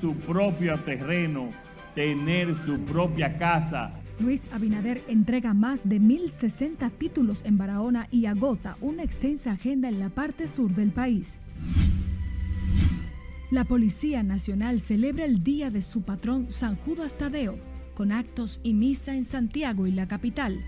su propio terreno, tener su propia casa. Luis Abinader entrega más de 1.060 títulos en Barahona y agota una extensa agenda en la parte sur del país. La Policía Nacional celebra el día de su patrón San Judas Tadeo, con actos y misa en Santiago y la capital.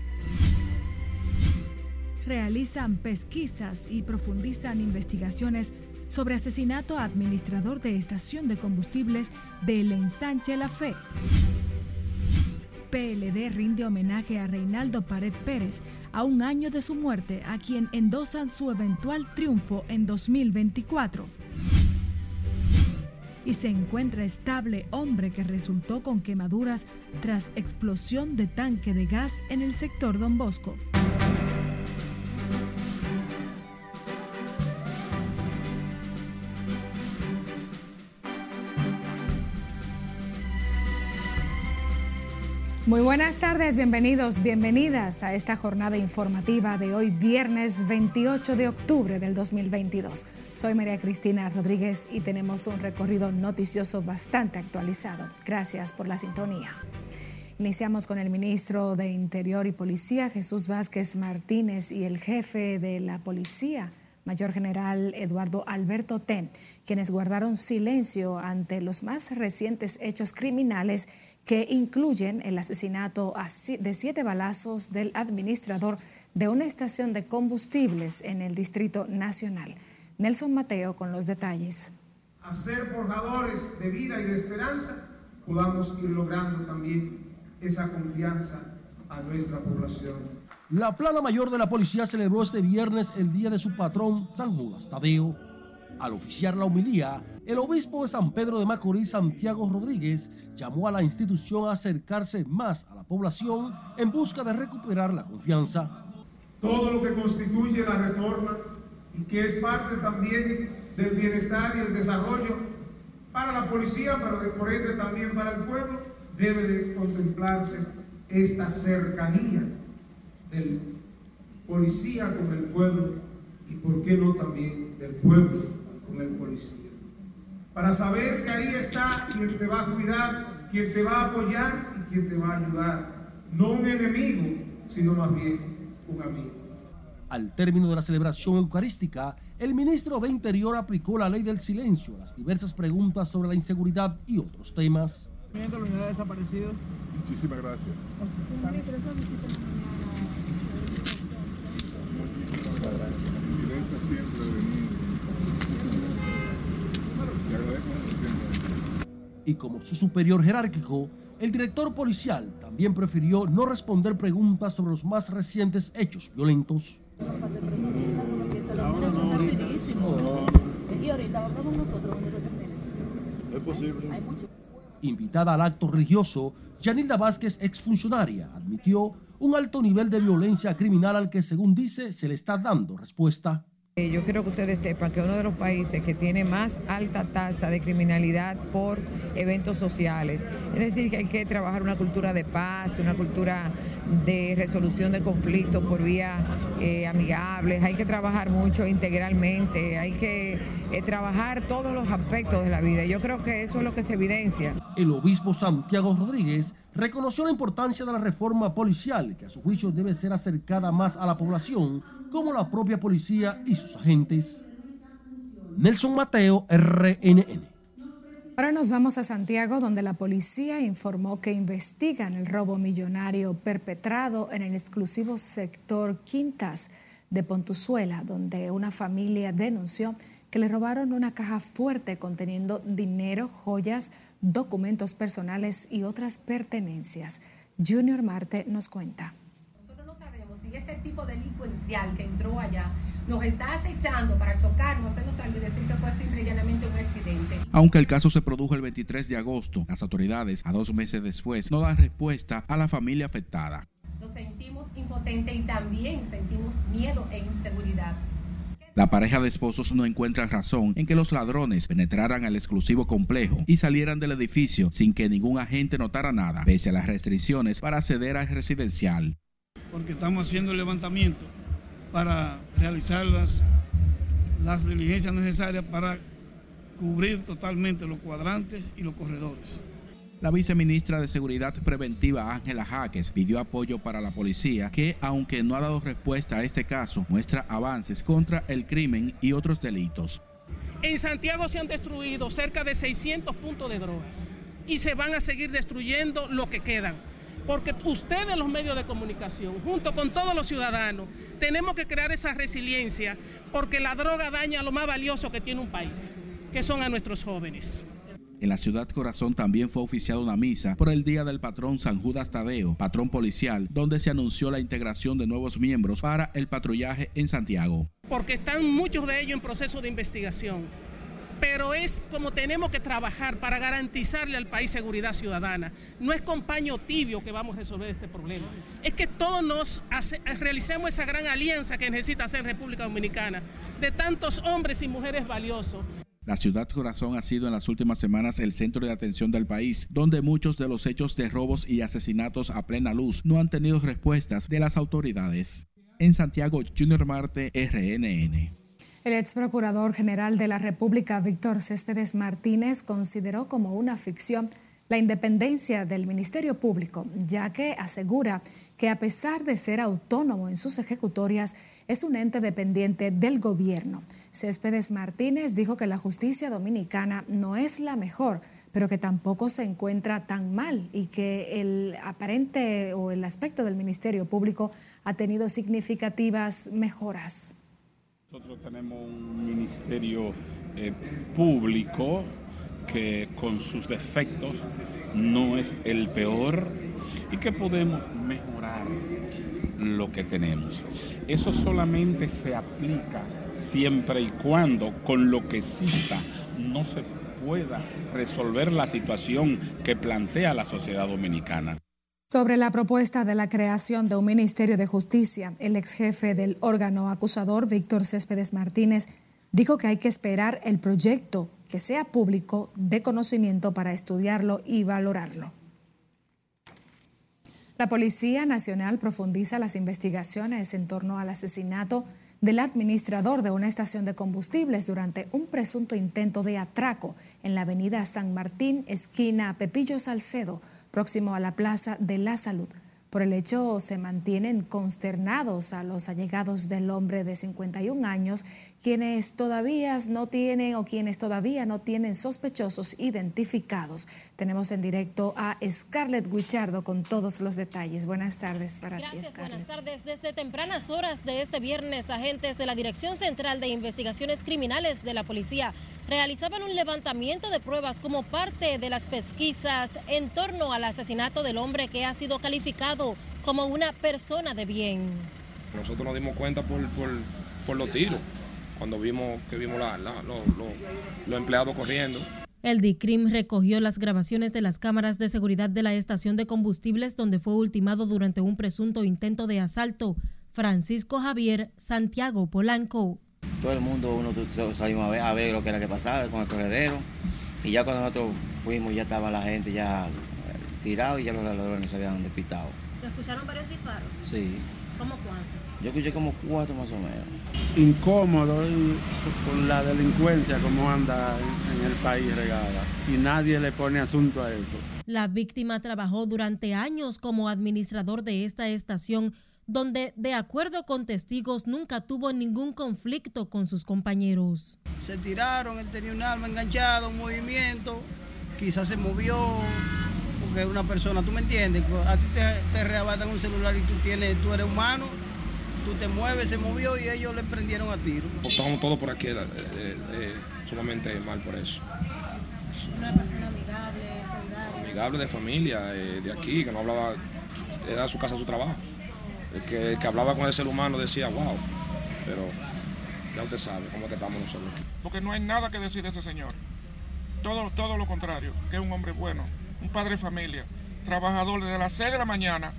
Realizan pesquisas y profundizan investigaciones sobre asesinato a administrador de estación de combustibles del ensanche La Fe. PLD rinde homenaje a Reinaldo Pared Pérez a un año de su muerte, a quien endosan su eventual triunfo en 2024. Y se encuentra estable hombre que resultó con quemaduras tras explosión de tanque de gas en el sector Don Bosco. Muy buenas tardes, bienvenidos, bienvenidas a esta jornada informativa de hoy, viernes 28 de octubre del 2022. Soy María Cristina Rodríguez y tenemos un recorrido noticioso bastante actualizado. Gracias por la sintonía. Iniciamos con el ministro de Interior y Policía, Jesús Vázquez Martínez, y el jefe de la policía, Mayor General Eduardo Alberto Ten, quienes guardaron silencio ante los más recientes hechos criminales que incluyen el asesinato de siete balazos del administrador de una estación de combustibles en el Distrito Nacional. Nelson Mateo con los detalles. A ser forjadores de vida y de esperanza, podamos ir logrando también esa confianza a nuestra población. La plana mayor de la policía celebró este viernes el día de su patrón, San Judas Tadeo. Al oficiar la homilía, el obispo de San Pedro de Macorís, Santiago Rodríguez, llamó a la institución a acercarse más a la población en busca de recuperar la confianza. Todo lo que constituye la reforma y que es parte también del bienestar y el desarrollo para la policía, pero por ende también para el pueblo, debe de contemplarse esta cercanía del policía con el pueblo y por qué no también del pueblo con el policía para saber que ahí está quien te va a cuidar, quien te va a apoyar y quien te va a ayudar. No un enemigo, sino más bien un amigo. Al término de la celebración eucarística, el ministro de Interior aplicó la ley del silencio a las diversas preguntas sobre la inseguridad y otros temas. desaparecido? Muchísimas gracias. Muchísimas gracias. Y como su superior jerárquico, el director policial también prefirió no responder preguntas sobre los más recientes hechos violentos. Es posible. Invitada al acto religioso, Yanilda Vázquez, exfuncionaria, admitió un alto nivel de violencia criminal al que, según dice, se le está dando respuesta. Eh, yo quiero que ustedes sepan que uno de los países que tiene más alta tasa de criminalidad por eventos sociales, es decir, que hay que trabajar una cultura de paz, una cultura de resolución de conflictos por vía eh, amigables, hay que trabajar mucho integralmente, hay que eh, trabajar todos los aspectos de la vida. Yo creo que eso es lo que se evidencia. El obispo Santiago Rodríguez reconoció la importancia de la reforma policial, que a su juicio debe ser acercada más a la población, como la propia policía y sus agentes. Nelson Mateo, RNN. Ahora nos vamos a Santiago, donde la policía informó que investigan el robo millonario perpetrado en el exclusivo sector Quintas de Pontuzuela, donde una familia denunció que le robaron una caja fuerte conteniendo dinero, joyas, documentos personales y otras pertenencias. Junior Marte nos cuenta. Ese tipo delincuencial que entró allá nos está acechando para chocarnos, hacernos algo y decir que fue simple y llanamente un accidente. Aunque el caso se produjo el 23 de agosto, las autoridades, a dos meses después, no dan respuesta a la familia afectada. Nos sentimos impotentes y también sentimos miedo e inseguridad. La pareja de esposos no encuentra razón en que los ladrones penetraran al exclusivo complejo y salieran del edificio sin que ningún agente notara nada, pese a las restricciones para acceder al residencial. Porque estamos haciendo el levantamiento para realizar las, las diligencias necesarias para cubrir totalmente los cuadrantes y los corredores. La viceministra de Seguridad Preventiva, Ángela Jaques, pidió apoyo para la policía que, aunque no ha dado respuesta a este caso, muestra avances contra el crimen y otros delitos. En Santiago se han destruido cerca de 600 puntos de drogas y se van a seguir destruyendo lo que quedan. Porque ustedes, los medios de comunicación, junto con todos los ciudadanos, tenemos que crear esa resiliencia porque la droga daña lo más valioso que tiene un país, que son a nuestros jóvenes. En la ciudad Corazón también fue oficiada una misa por el Día del Patrón San Judas Tadeo, patrón policial, donde se anunció la integración de nuevos miembros para el patrullaje en Santiago. Porque están muchos de ellos en proceso de investigación pero es como tenemos que trabajar para garantizarle al país seguridad ciudadana. No es con paño tibio que vamos a resolver este problema. Es que todos nos realicemos esa gran alianza que necesita hacer República Dominicana, de tantos hombres y mujeres valiosos. La ciudad corazón ha sido en las últimas semanas el centro de atención del país, donde muchos de los hechos de robos y asesinatos a plena luz no han tenido respuestas de las autoridades. En Santiago, Junior Marte, RNN. El ex procurador general de la República, Víctor Céspedes Martínez, consideró como una ficción la independencia del Ministerio Público, ya que asegura que a pesar de ser autónomo en sus ejecutorias, es un ente dependiente del gobierno. Céspedes Martínez dijo que la justicia dominicana no es la mejor, pero que tampoco se encuentra tan mal y que el aparente o el aspecto del Ministerio Público ha tenido significativas mejoras. Nosotros tenemos un ministerio eh, público que con sus defectos no es el peor y que podemos mejorar lo que tenemos. Eso solamente se aplica siempre y cuando con lo que exista no se pueda resolver la situación que plantea la sociedad dominicana. Sobre la propuesta de la creación de un Ministerio de Justicia, el ex jefe del órgano acusador, Víctor Céspedes Martínez, dijo que hay que esperar el proyecto que sea público de conocimiento para estudiarlo y valorarlo. La Policía Nacional profundiza las investigaciones en torno al asesinato del administrador de una estación de combustibles durante un presunto intento de atraco en la avenida San Martín, esquina Pepillo Salcedo, próximo a la Plaza de la Salud. Por el hecho, se mantienen consternados a los allegados del hombre de 51 años, quienes todavía no tienen o quienes todavía no tienen sospechosos identificados. Tenemos en directo a Scarlett Guichardo con todos los detalles. Buenas tardes para ti, Scarlett. Buenas tardes. Desde tempranas horas de este viernes, agentes de la Dirección Central de Investigaciones Criminales de la Policía realizaban un levantamiento de pruebas como parte de las pesquisas en torno al asesinato del hombre que ha sido calificado como una persona de bien. Nosotros nos dimos cuenta por, por, los tiros, cuando vimos que vimos los empleados corriendo. El DICRIM recogió las grabaciones de las cámaras de seguridad de la estación de combustibles donde fue ultimado durante un presunto intento de asalto. Francisco Javier Santiago Polanco todo el mundo, uno salimos a ver, a ver lo que era que pasaba con el corredero. Y ya cuando nosotros fuimos, ya estaba la gente ya tirado y ya los ladrones se habían despistado. ¿Lo escucharon varios disparos? Sí. ¿Cómo cuántos? Yo escuché como cuatro más o menos. Incómodo con la delincuencia como anda en el país regada y nadie le pone asunto a eso. La víctima trabajó durante años como administrador de esta estación donde, de acuerdo con testigos, nunca tuvo ningún conflicto con sus compañeros. Se tiraron, él tenía un arma enganchada, un movimiento, quizás se movió, porque una persona, tú me entiendes, a ti te, te un celular y tú, tienes, tú eres humano, tú te mueves, se movió y ellos le prendieron a tiro. Estamos todos por aquí, eh, eh, eh, sumamente mal por eso. Una persona amigable, solidaria. Amigable de familia, de aquí, que no hablaba, era su casa, su trabajo que, que hablaba con el ser humano decía, wow, pero ya usted sabe cómo que estamos nosotros aquí. Porque no hay nada que decir de ese señor. Todo, todo lo contrario, que es un hombre bueno, un padre de familia, trabajador desde las 6 de la mañana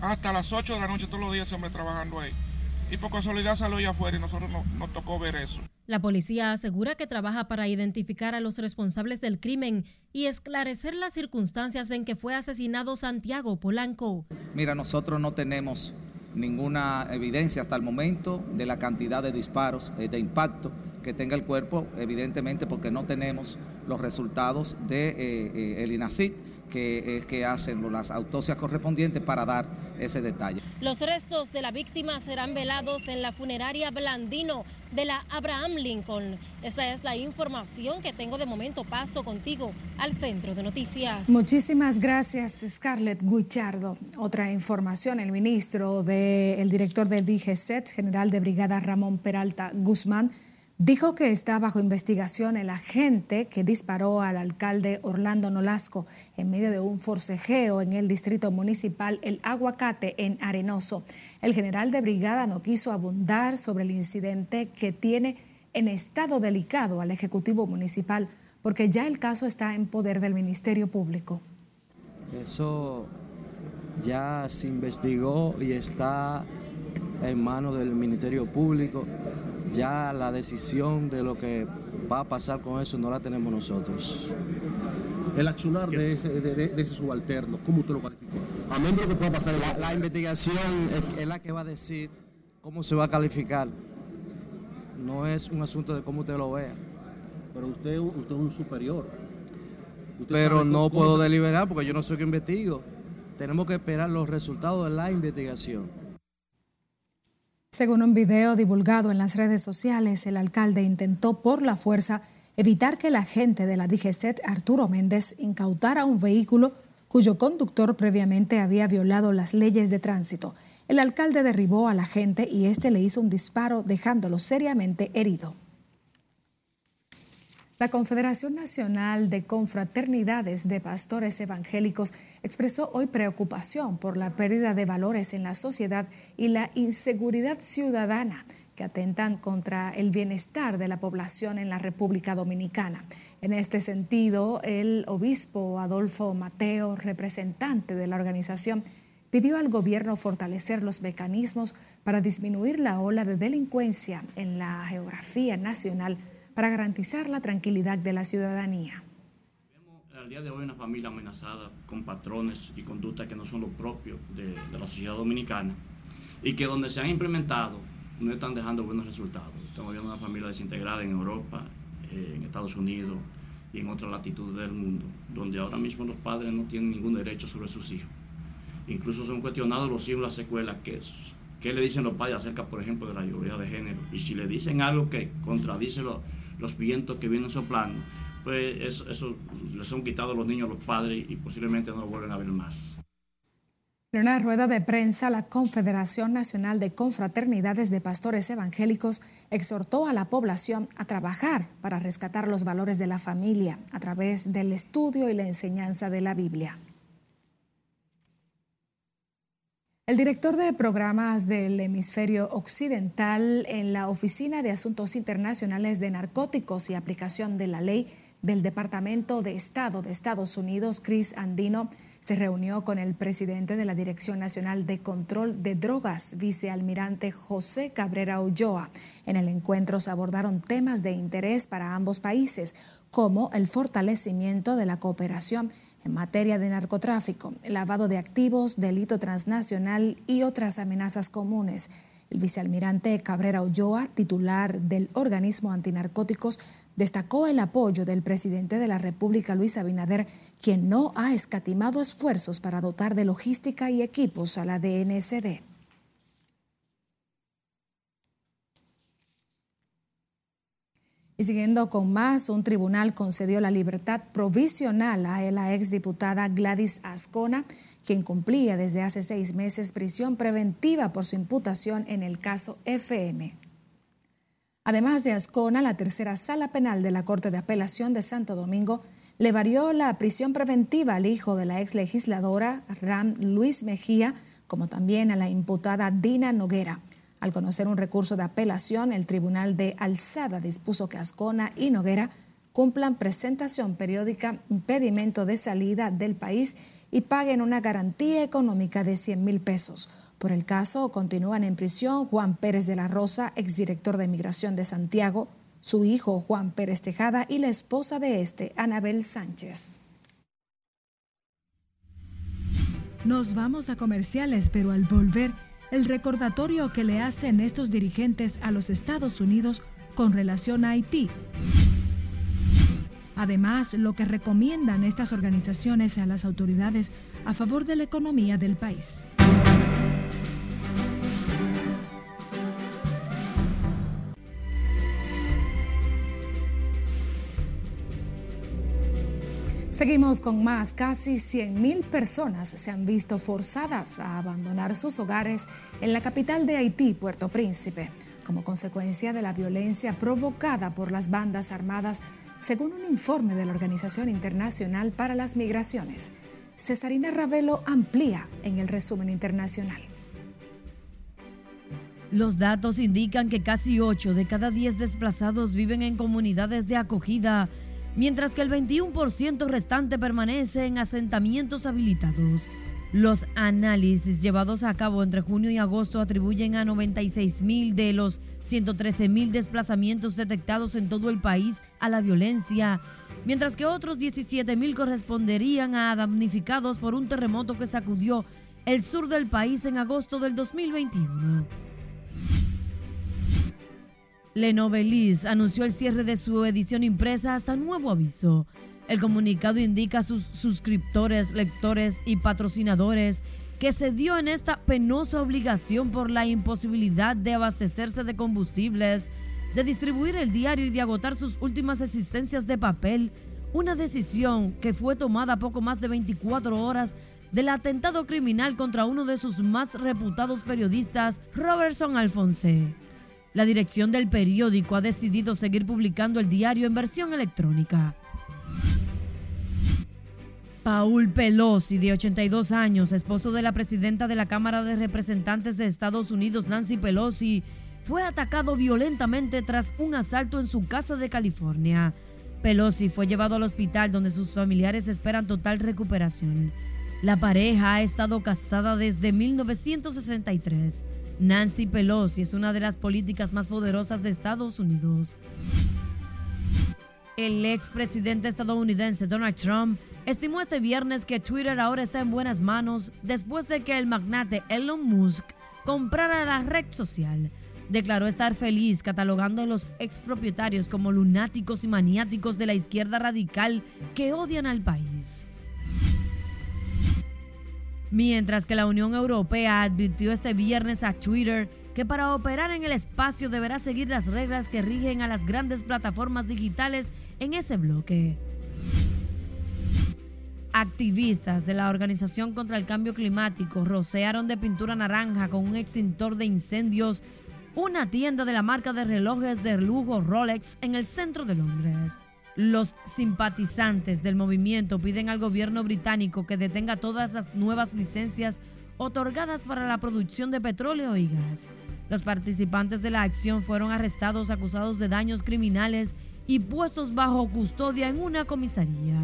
hasta las 8 de la noche, todos los días ese hombre trabajando ahí. Y por casualidad salió allá afuera y nosotros nos tocó ver eso. La policía asegura que trabaja para identificar a los responsables del crimen y esclarecer las circunstancias en que fue asesinado Santiago Polanco. Mira, nosotros no tenemos ninguna evidencia hasta el momento de la cantidad de disparos, eh, de impacto que tenga el cuerpo, evidentemente porque no tenemos los resultados de eh, eh, el INACID que es que hacen las autopsias correspondientes para dar ese detalle. Los restos de la víctima serán velados en la funeraria Blandino de la Abraham Lincoln. Esta es la información que tengo de momento. Paso contigo al centro de noticias. Muchísimas gracias, Scarlett Guichardo. Otra información, el ministro del director del DGCET, general de brigada Ramón Peralta Guzmán, dijo que está bajo investigación el agente que disparó al alcalde Orlando Nolasco en medio de un forcejeo en el distrito municipal El Aguacate en Arenoso. El general de brigada no quiso abundar sobre el incidente que tiene en estado delicado al Ejecutivo Municipal porque ya el caso está en poder del Ministerio Público. Eso ya se investigó y está en manos del Ministerio Público ya la decisión de lo que va a pasar con eso no la tenemos nosotros. El accionar de ese, de, ese subalterno, ¿cómo usted lo calificó? A menos que pueda pasar. La, la investigación es, es, la que va a decir cómo se va a calificar. No es un asunto de cómo usted lo vea. Pero usted, usted es un superior. Usted Pero no puedo deliberar porque yo no soy que investigo. Tenemos que esperar los resultados de la investigación. Según un video divulgado en las redes sociales, el alcalde intentó por la fuerza evitar que el agente de la DGCET, Arturo Méndez, incautara un vehículo cuyo conductor previamente había violado las leyes de tránsito. El alcalde derribó al agente y este le hizo un disparo dejándolo seriamente herido. La Confederación Nacional de Confraternidades de Pastores Evangélicos expresó hoy preocupación por la pérdida de valores en la sociedad y la inseguridad ciudadana que atentan contra el bienestar de la población en la República Dominicana. En este sentido, el obispo Adolfo Mateo, representante de la organización, pidió al gobierno fortalecer los mecanismos para disminuir la ola de delincuencia en la geografía nacional para garantizar la tranquilidad de la ciudadanía. Al día de hoy una familia amenazada con patrones y conductas que no son los propios de, la sociedad dominicana y que donde se han implementado no están dejando buenos resultados. Estamos viendo una familia desintegrada en Europa, eh, en Estados Unidos y en otras latitudes del mundo, donde ahora mismo los padres no tienen ningún derecho sobre sus hijos. Incluso son cuestionados los hijos en las escuelas que ¿Qué le dicen los padres acerca, por ejemplo, de la ideología de género? Y si le dicen algo que contradice lo, los vientos que vienen soplando, pues eso, les han quitado los niños a los padres y posiblemente no lo vuelven a ver más. En una rueda de prensa, la Confederación Nacional de Confraternidades de Pastores Evangélicos exhortó a la población a trabajar para rescatar los valores de la familia a través del estudio y la enseñanza de la Biblia. El director de programas del hemisferio occidental en la Oficina de Asuntos Internacionales de Narcóticos y Aplicación de la Ley del Departamento de Estado de Estados Unidos, Chris Andino, se reunió con el presidente de la Dirección Nacional de Control de Drogas, vicealmirante José Cabrera Ulloa. En el encuentro se abordaron temas de interés para ambos países, como el fortalecimiento de la cooperación en materia de narcotráfico, lavado de activos, delito transnacional y otras amenazas comunes. El vicealmirante Cabrera Ulloa, titular del organismo antinarcóticos, destacó el apoyo del presidente de la República, Luis Abinader, quien no ha escatimado esfuerzos para dotar de logística y equipos a la DNCD. Y siguiendo con más, un tribunal concedió la libertad provisional a la exdiputada Gladys Ascona, quien cumplía desde hace seis meses prisión preventiva por su imputación en el caso FM. Además de Ascona, la tercera sala penal de la Corte de Apelación de Santo Domingo le varió la prisión preventiva al hijo de la ex legisladora Ram Luis Mejía, como también a la imputada Dina Noguera. Al conocer un recurso de apelación, el Tribunal de Alzada dispuso que Ascona y Noguera cumplan presentación periódica, impedimento de salida del país y paguen una garantía económica de 100 mil pesos. Por el caso, continúan en prisión Juan Pérez de la Rosa, exdirector de Migración de Santiago, su hijo Juan Pérez Tejada y la esposa de este, Anabel Sánchez. Nos vamos a comerciales, pero al volver el recordatorio que le hacen estos dirigentes a los Estados Unidos con relación a Haití. Además, lo que recomiendan estas organizaciones a las autoridades a favor de la economía del país. Seguimos con más. Casi 100.000 personas se han visto forzadas a abandonar sus hogares en la capital de Haití, Puerto Príncipe, como consecuencia de la violencia provocada por las bandas armadas, según un informe de la Organización Internacional para las Migraciones. Cesarina Ravelo amplía en el resumen internacional. Los datos indican que casi 8 de cada 10 desplazados viven en comunidades de acogida mientras que el 21% restante permanece en asentamientos habilitados. Los análisis llevados a cabo entre junio y agosto atribuyen a 96 mil de los 113 mil desplazamientos detectados en todo el país a la violencia, mientras que otros 17 mil corresponderían a damnificados por un terremoto que sacudió el sur del país en agosto del 2021. Lenovelis anunció el cierre de su edición impresa hasta nuevo aviso. El comunicado indica a sus suscriptores, lectores y patrocinadores que se dio en esta penosa obligación por la imposibilidad de abastecerse de combustibles, de distribuir el diario y de agotar sus últimas existencias de papel, una decisión que fue tomada poco más de 24 horas del atentado criminal contra uno de sus más reputados periodistas, Robertson Alfonse. La dirección del periódico ha decidido seguir publicando el diario en versión electrónica. Paul Pelosi, de 82 años, esposo de la presidenta de la Cámara de Representantes de Estados Unidos, Nancy Pelosi, fue atacado violentamente tras un asalto en su casa de California. Pelosi fue llevado al hospital donde sus familiares esperan total recuperación. La pareja ha estado casada desde 1963. Nancy Pelosi es una de las políticas más poderosas de Estados Unidos. El expresidente estadounidense Donald Trump estimó este viernes que Twitter ahora está en buenas manos después de que el magnate Elon Musk comprara la red social. Declaró estar feliz catalogando a los expropietarios como lunáticos y maniáticos de la izquierda radical que odian al país. Mientras que la Unión Europea advirtió este viernes a Twitter que para operar en el espacio deberá seguir las reglas que rigen a las grandes plataformas digitales en ese bloque. Activistas de la Organización contra el Cambio Climático rociaron de pintura naranja con un extintor de incendios una tienda de la marca de relojes de lujo Rolex en el centro de Londres. Los simpatizantes del movimiento piden al gobierno británico que detenga todas las nuevas licencias otorgadas para la producción de petróleo y gas. Los participantes de la acción fueron arrestados acusados de daños criminales y puestos bajo custodia en una comisaría.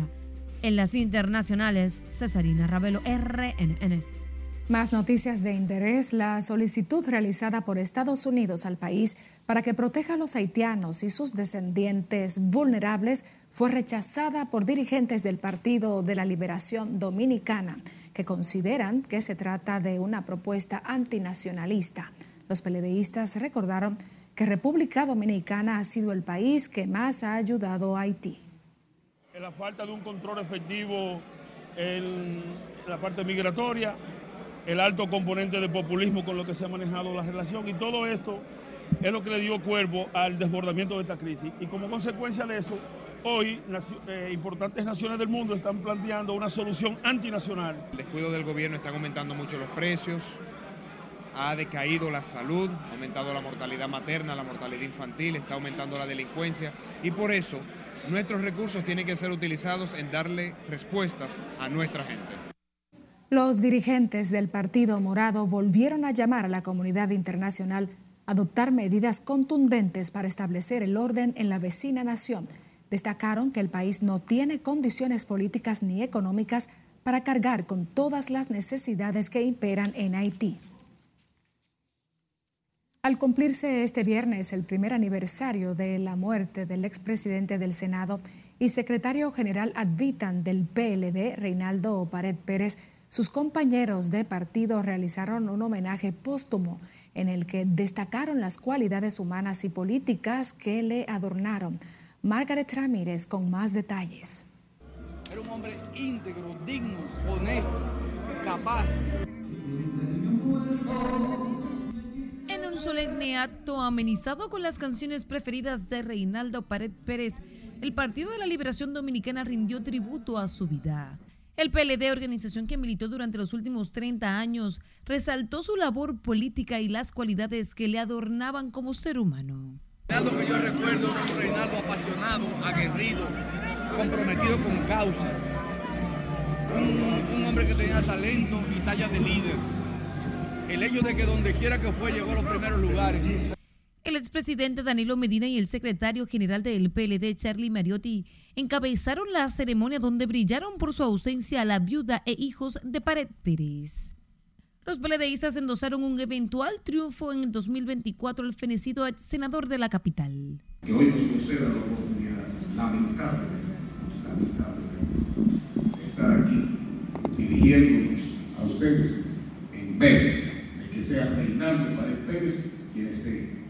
En las internacionales, Cesarina Ravelo, RNN. Más noticias de interés. La solicitud realizada por Estados Unidos al país para que proteja a los haitianos y sus descendientes vulnerables fue rechazada por dirigentes del Partido de la Liberación Dominicana, que consideran que se trata de una propuesta antinacionalista. Los peledeístas recordaron que República Dominicana ha sido el país que más ha ayudado a Haití. La falta de un control efectivo en la parte migratoria, el alto componente de populismo con lo que se ha manejado la relación y todo esto es lo que le dio cuerpo al desbordamiento de esta crisis. Y como consecuencia de eso, hoy eh, importantes naciones del mundo están planteando una solución antinacional. El descuido del gobierno está aumentando mucho los precios, ha decaído la salud, ha aumentado la mortalidad materna, la mortalidad infantil, está aumentando la delincuencia y por eso nuestros recursos tienen que ser utilizados en darle respuestas a nuestra gente. Los dirigentes del Partido Morado volvieron a llamar a la comunidad internacional a adoptar medidas contundentes para establecer el orden en la vecina nación. Destacaron que el país no tiene condiciones políticas ni económicas para cargar con todas las necesidades que imperan en Haití. Al cumplirse este viernes el primer aniversario de la muerte del expresidente del Senado y secretario general advitan del PLD, Reinaldo Pared Pérez, sus compañeros de partido realizaron un homenaje póstumo en el que destacaron las cualidades humanas y políticas que le adornaron. Margaret Ramírez con más detalles. Era un hombre íntegro, digno, honesto, capaz. En un solemne acto amenizado con las canciones preferidas de Reinaldo Pared Pérez, el Partido de la Liberación Dominicana rindió tributo a su vida. El PLD, organización que militó durante los últimos 30 años, resaltó su labor política y las cualidades que le adornaban como ser humano. Reinaldo que yo recuerdo era un Reinaldo apasionado, aguerrido, comprometido con causa. Un, un hombre que tenía talento y talla de líder. El hecho de que donde quiera que fue llegó a los primeros lugares. El expresidente Danilo Medina y el secretario general del PLD, Charlie Mariotti, encabezaron la ceremonia donde brillaron por su ausencia la viuda e hijos de Pared Pérez. Los PLDistas endosaron un eventual triunfo en el 2024 al fenecido ex senador de la capital. Que hoy nos conceda la oportunidad lamentable, lamentable, estar aquí dirigiéndonos a ustedes en vez de que sea Reinaldo Pared Pérez quien esté.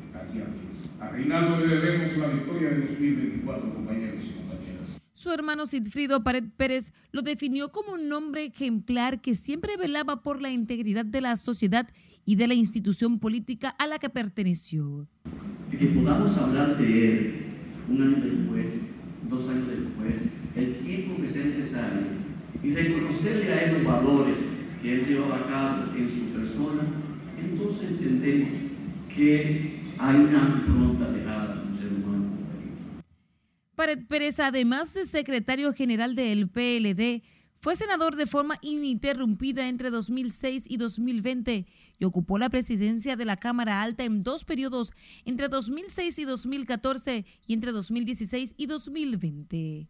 A Reinaldo le debemos la victoria de 2024, compañeros y compañeras. Su hermano Sidfrido Pared Pérez lo definió como un hombre ejemplar que siempre velaba por la integridad de la sociedad y de la institución política a la que perteneció. Que podamos hablar de él un año después, dos años después, el tiempo que sea necesario, y reconocerle a él los valores que él llevaba a cabo en su persona, entonces entendemos que hay una pronta dejada de un ser humano. Pared Pérez, además de secretario general del PLD, fue senador de forma ininterrumpida entre 2006 y 2020 y ocupó la presidencia de la Cámara Alta en dos periodos, entre 2006 y 2014 y entre 2016 y 2020.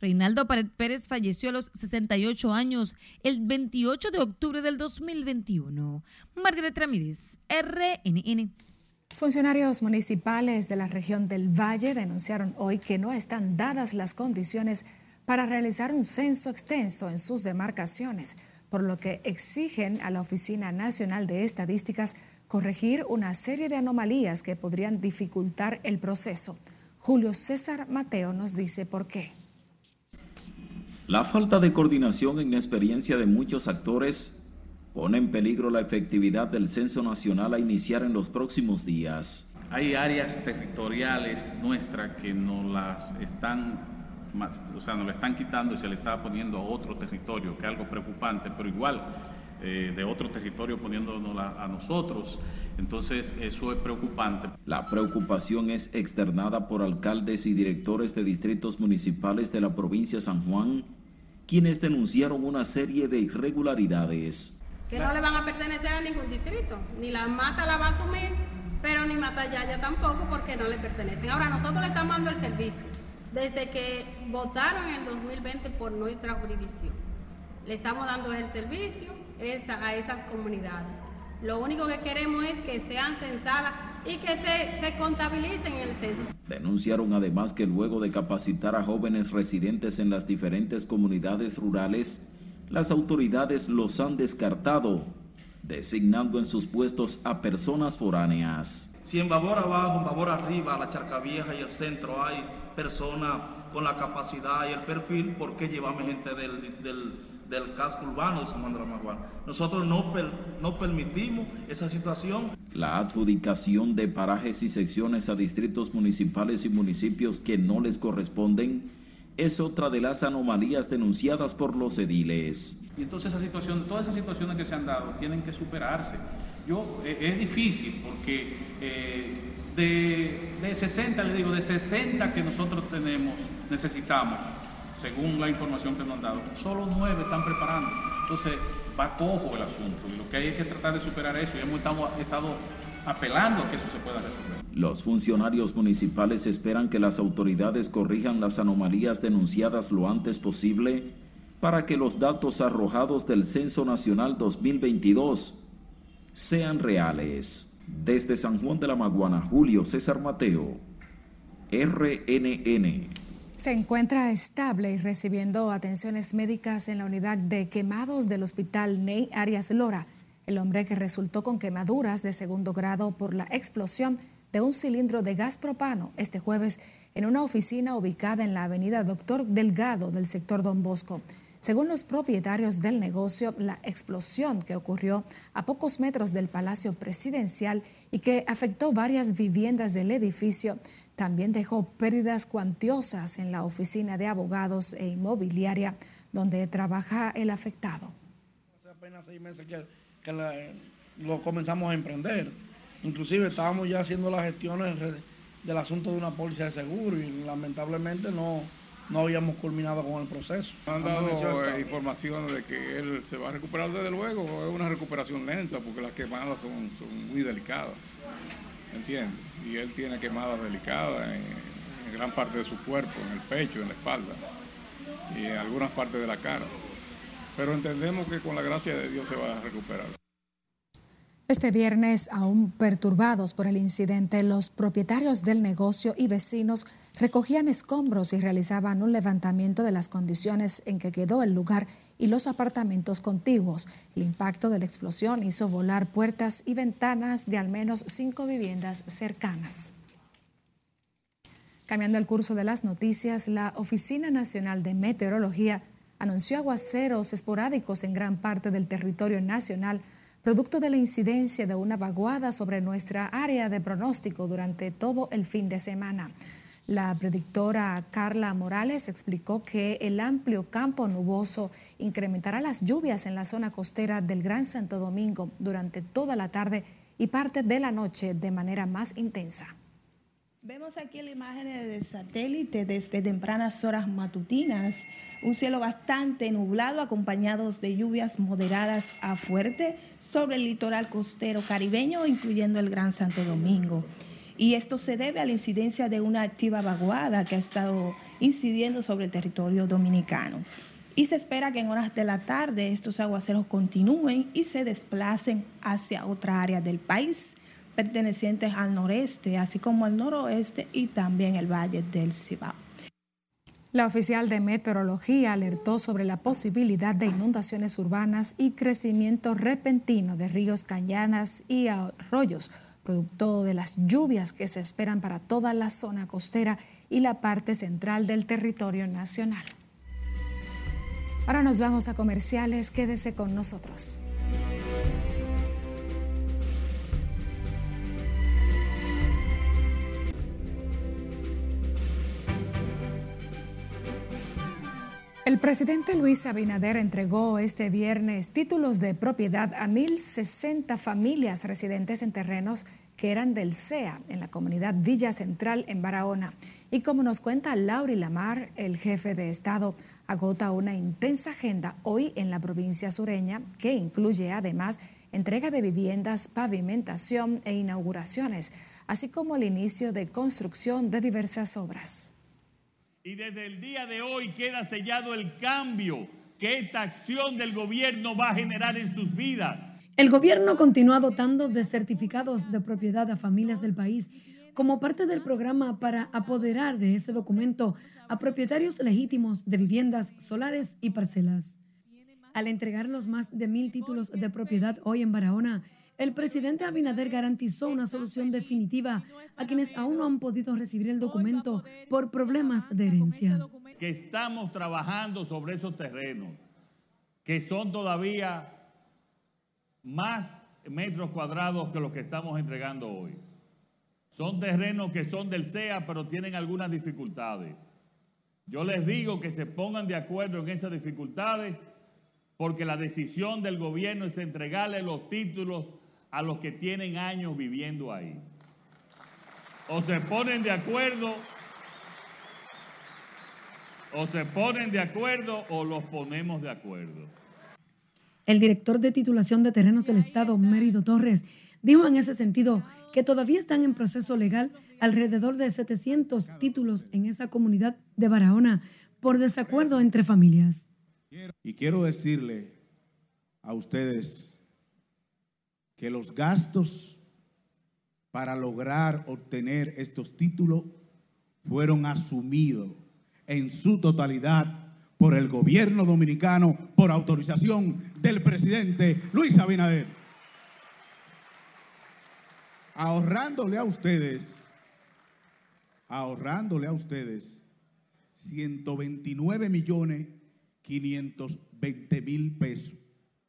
Reinaldo Pared Pérez falleció a los 68 años el 28 de octubre del 2021. Margaret Ramírez, RNN. Funcionarios municipales de la región del Valle denunciaron hoy que no están dadas las condiciones para realizar un censo extenso en sus demarcaciones, por lo que exigen a la Oficina Nacional de Estadísticas corregir una serie de anomalías que podrían dificultar el proceso. Julio César Mateo nos dice por qué. La falta de coordinación e inexperiencia de muchos actores pone en peligro la efectividad del censo nacional a iniciar en los próximos días. Hay áreas territoriales nuestras que nos las están, o sea, nos la están quitando y se le está poniendo a otro territorio, que es algo preocupante, pero igual eh, de otro territorio poniéndonos a nosotros. Entonces, eso es preocupante. La preocupación es externada por alcaldes y directores de distritos municipales de la provincia de San Juan, quienes denunciaron una serie de irregularidades. Que no le van a pertenecer a ningún distrito, ni la mata la va a asumir, pero ni mata Yaya tampoco porque no le pertenecen. Ahora, nosotros le estamos dando el servicio desde que votaron en el 2020 por nuestra jurisdicción. Le estamos dando el servicio a esas comunidades. Lo único que queremos es que sean censadas y que se, se, contabilicen en el censo. Denunciaron además que luego de capacitar a jóvenes residentes en las diferentes comunidades rurales, las autoridades los han descartado, designando en sus puestos a personas foráneas. Si en Babor abajo, en Babor arriba, la Charca Vieja y el centro hay personas con la capacidad y el perfil, ¿por qué llevamos gente del, del del casco urbano de San Juan de la Maguana. Nosotros no, per, no permitimos esa situación. La adjudicación de parajes y secciones a distritos municipales y municipios que no les corresponden es otra de las anomalías denunciadas por los ediles. Y entonces esa situación, todas esas situaciones que se han dado tienen que superarse. Yo, eh, es difícil porque eh, de, de 60, le digo, de 60 que nosotros tenemos, necesitamos, según la información que nos han dado, solo nueve están preparando. Entonces va cojo el asunto y lo que hay es que tratar de superar eso y hemos estado apelando a que eso se pueda resolver. Los funcionarios municipales esperan que las autoridades corrijan las anomalías denunciadas lo antes posible para que los datos arrojados del Censo Nacional 2022 sean reales. Desde San Juan de la Maguana, Julio César Mateo, RNN. Se encuentra estable y recibiendo atenciones médicas en la unidad de quemados del hospital Ney Arias Lora, el hombre que resultó con quemaduras de segundo grado por la explosión de un cilindro de gas propano este jueves en una oficina ubicada en la avenida Doctor Delgado del sector Don Bosco. Según los propietarios del negocio, la explosión que ocurrió a pocos metros del Palacio Presidencial y que afectó varias viviendas del edificio también dejó pérdidas cuantiosas en la oficina de abogados e inmobiliaria donde trabaja el afectado. Hace apenas seis meses que, lo comenzamos a emprender. Inclusive estábamos ya haciendo las gestiones del asunto de una póliza de seguro y lamentablemente no, no habíamos culminado con el proceso. Han dado eh, información de que él se va a recuperar desde luego, es una recuperación lenta porque las quemadas son, son muy delicadas, ¿entiendes? Y él tiene quemadas delicadas en, en, gran parte de su cuerpo, en el pecho, en la espalda y en algunas partes de la cara. Pero entendemos que con la gracia de Dios se va a recuperar. Este viernes, aún perturbados por el incidente, los propietarios del negocio y vecinos recogían escombros y realizaban un levantamiento de las condiciones en que quedó el lugar y los apartamentos contiguos. El impacto de la explosión hizo volar puertas y ventanas de al menos cinco viviendas cercanas. Cambiando el curso de las noticias, la Oficina Nacional de Meteorología anunció aguaceros esporádicos en gran parte del territorio nacional producto de la incidencia de una vaguada sobre nuestra área de pronóstico durante todo el fin de semana. La predictora Carla Morales explicó que el amplio campo nuboso incrementará las lluvias en la zona costera del Gran Santo Domingo durante toda la tarde y parte de la noche de manera más intensa. Vemos aquí la imagen de satélite desde tempranas horas matutinas, un cielo bastante nublado acompañados de lluvias moderadas a fuerte sobre el litoral costero caribeño, incluyendo el Gran Santo Domingo. Y esto se debe a la incidencia de una activa vaguada que ha estado incidiendo sobre el territorio dominicano. Y se espera que en horas de la tarde estos aguaceros continúen y se desplacen hacia otra área del país pertenecientes al noreste, así como al noroeste y también el valle del Cibao. La oficial de meteorología alertó sobre la posibilidad de inundaciones urbanas y crecimiento repentino de ríos, cañadas y arroyos producto de las lluvias que se esperan para toda la zona costera y la parte central del territorio nacional. Ahora nos vamos a comerciales, quédese con nosotros. El presidente Luis Abinader entregó este viernes títulos de propiedad a 1.060 familias residentes en terrenos que eran del CEA en la comunidad Villa Central en Barahona. Y como nos cuenta Lauri Lamar, el jefe de Estado agota una intensa agenda hoy en la provincia sureña que incluye además entrega de viviendas, pavimentación e inauguraciones, así como el inicio de construcción de diversas obras. Y desde el día de hoy queda sellado el cambio que esta acción del gobierno va a generar en sus vidas. El gobierno continúa dotando de certificados de propiedad a familias del país como parte del programa para apoderar de ese documento a propietarios legítimos de viviendas solares y parcelas. Al entregar los más de mil títulos de propiedad hoy en Barahona, el presidente Abinader garantizó una solución definitiva a quienes aún no han podido recibir el documento por problemas de herencia. Estamos trabajando sobre esos terrenos, que son todavía más metros cuadrados que los que estamos entregando hoy. Son terrenos que son del CEA, pero tienen algunas dificultades. Yo les digo que se pongan de acuerdo en esas dificultades, porque la decisión del gobierno es entregarle los títulos a los que tienen años viviendo ahí. O se ponen de acuerdo, o se ponen de acuerdo o los ponemos de acuerdo. El director de titulación de terrenos del Estado, Mérido Torres, dijo en ese sentido que todavía están en proceso legal alrededor de 700 títulos en esa comunidad de Barahona por desacuerdo entre familias. Y quiero decirle a ustedes que los gastos para lograr obtener estos títulos fueron asumidos en su totalidad por el gobierno dominicano por autorización del presidente Luis Abinader. Ahorrándole a ustedes, ahorrándole a ustedes 129 millones 520 mil pesos.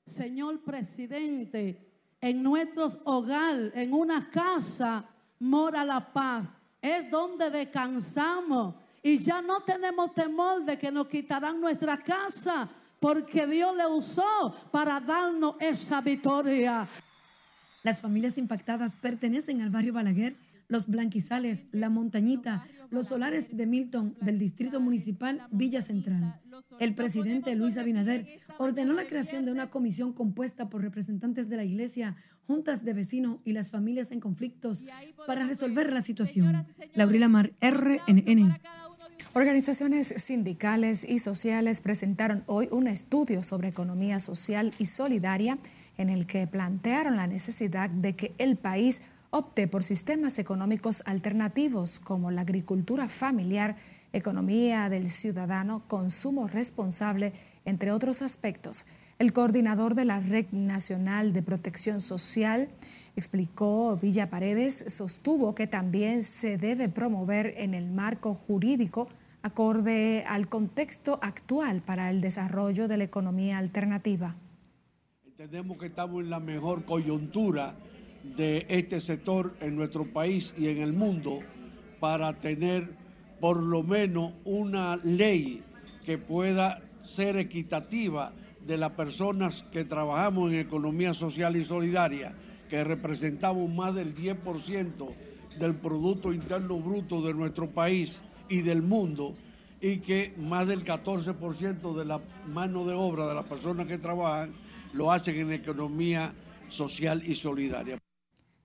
Señor presidente, en nuestros hogares, en una casa, mora la paz. Es donde descansamos. Y ya no tenemos temor de que nos quitarán nuestra casa, porque Dios le usó para darnos esa victoria. Las familias impactadas pertenecen al barrio Balaguer, Los Blanquizales, La Montañita, los solares de Milton del Distrito Municipal Villa Central. El presidente Luis Abinader ordenó la creación de una comisión compuesta por representantes de la iglesia, juntas de vecinos y las familias en conflictos para resolver la situación. Laurila Mar, RNN. Organizaciones sindicales y sociales presentaron hoy un estudio sobre economía social y solidaria en el que plantearon la necesidad de que el país opte por sistemas económicos alternativos como la agricultura familiar, economía del ciudadano, consumo responsable, entre otros aspectos. El coordinador de la Red Nacional de Protección Social explicó Villa Paredes, sostuvo que también se debe promover en el marco jurídico acorde al contexto actual para el desarrollo de la economía alternativa. Entendemos que estamos en la mejor coyuntura de este sector en nuestro país y en el mundo para tener por lo menos una ley que pueda ser equitativa de las personas que trabajamos en economía social y solidaria, que representamos más del 10% del Producto Interno Bruto de nuestro país y del mundo, y que más del 14% de la mano de obra de las personas que trabajan lo hacen en economía social y solidaria.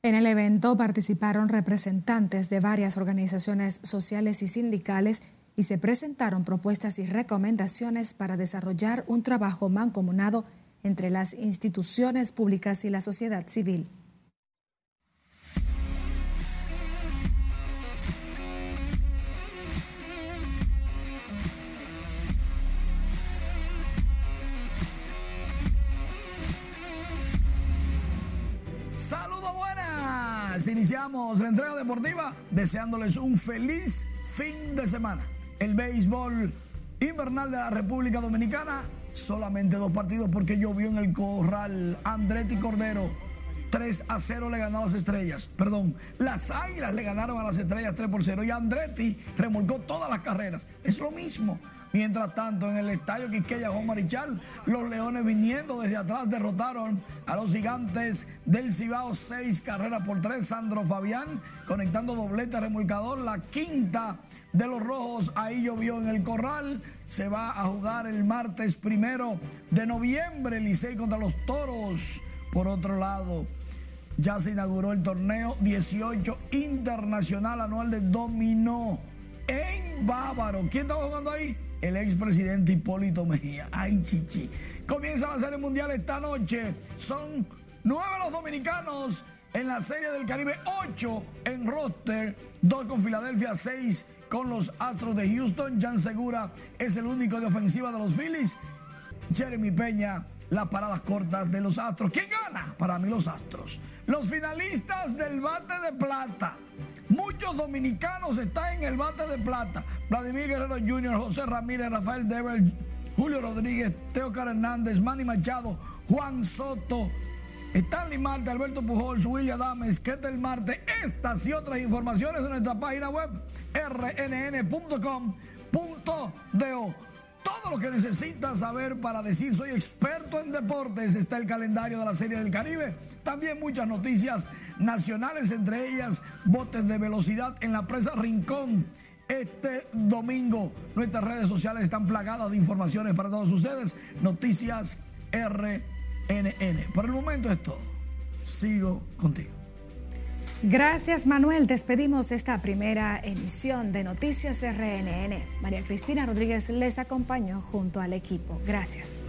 En el evento participaron representantes de varias organizaciones sociales y sindicales y se presentaron propuestas y recomendaciones para desarrollar un trabajo mancomunado entre las instituciones públicas y la sociedad civil. Iniciamos la entrega deportiva deseándoles un feliz fin de semana. El béisbol invernal de la República Dominicana, solamente dos partidos porque llovió en el corral Andretti Cordero. 3 a 0 le a las estrellas. Perdón, las águilas le ganaron a las estrellas 3 por 0 y Andretti remolcó todas las carreras. Es lo mismo. Mientras tanto, en el estadio Quisqueya Juan Marichal, los Leones viniendo desde atrás derrotaron a los gigantes del Cibao, seis carreras por tres. Sandro Fabián conectando doblete remolcador, la quinta de los rojos. Ahí llovió en el corral. Se va a jugar el martes primero de noviembre, Licey contra los toros. Por otro lado, ya se inauguró el torneo 18 internacional anual de dominó en Bávaro. ¿Quién está jugando ahí? El expresidente Hipólito Mejía. Ay, chichi. Comienza la serie mundial esta noche. Son nueve los dominicanos en la serie del Caribe, ocho en roster, dos con Filadelfia, seis con los Astros de Houston. Jan Segura es el único de ofensiva de los Phillies. Jeremy Peña, las paradas cortas de los Astros. ¿Quién gana? Para mí los Astros. Los finalistas del bate de plata. Muchos dominicanos están en el bate de plata. Vladimir Guerrero Jr., José Ramírez, Rafael Dever, Julio Rodríguez, Teocar Hernández, Manny Machado, Juan Soto, Stanley Marte, Alberto Pujols, William Adames, Ketel Marte. Estas y otras informaciones en nuestra página web rnn.com.do todo lo que necesitas saber para decir soy experto en deportes. Está el calendario de la Serie del Caribe. También muchas noticias nacionales, entre ellas botes de velocidad en la presa Rincón. Este domingo nuestras redes sociales están plagadas de informaciones para todos ustedes. Noticias RNN. Por el momento es todo. Sigo contigo. Gracias Manuel. Despedimos esta primera emisión de Noticias RNN. María Cristina Rodríguez les acompañó junto al equipo. Gracias.